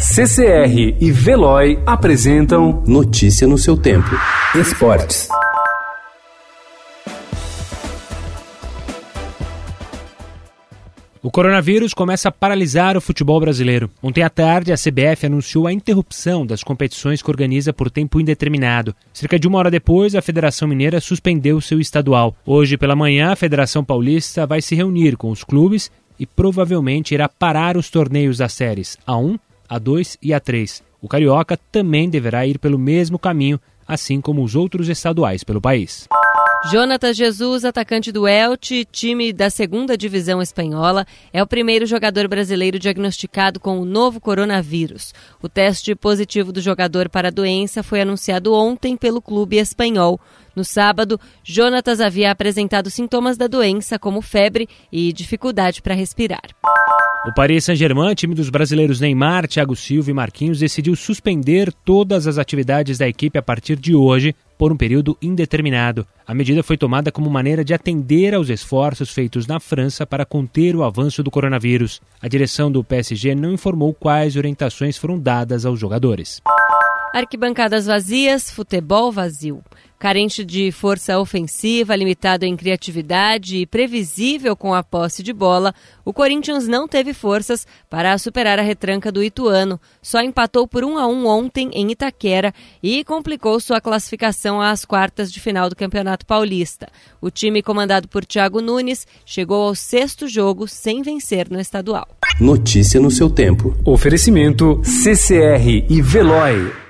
CCR e Veloy apresentam Notícia no seu tempo. Esportes. O coronavírus começa a paralisar o futebol brasileiro. Ontem à tarde, a CBF anunciou a interrupção das competições que organiza por tempo indeterminado. Cerca de uma hora depois, a Federação Mineira suspendeu seu estadual. Hoje pela manhã, a Federação Paulista vai se reunir com os clubes e provavelmente irá parar os torneios das séries A1, A2 e A3. O Carioca também deverá ir pelo mesmo caminho, assim como os outros estaduais pelo país. Jonatas Jesus, atacante do Elche, time da segunda divisão espanhola, é o primeiro jogador brasileiro diagnosticado com o novo coronavírus. O teste positivo do jogador para a doença foi anunciado ontem pelo clube espanhol. No sábado, Jonatas havia apresentado sintomas da doença, como febre e dificuldade para respirar. O Paris Saint-Germain, time dos brasileiros Neymar, Thiago Silva e Marquinhos, decidiu suspender todas as atividades da equipe a partir de hoje por um período indeterminado. A medida foi tomada como maneira de atender aos esforços feitos na França para conter o avanço do coronavírus. A direção do PSG não informou quais orientações foram dadas aos jogadores. Arquibancadas vazias, futebol vazio. Carente de força ofensiva, limitado em criatividade e previsível com a posse de bola, o Corinthians não teve forças para superar a retranca do Ituano. Só empatou por 1 a 1 ontem em Itaquera e complicou sua classificação às quartas de final do Campeonato Paulista. O time comandado por Thiago Nunes chegou ao sexto jogo sem vencer no estadual. Notícia no seu tempo. Oferecimento CCR e Veloy.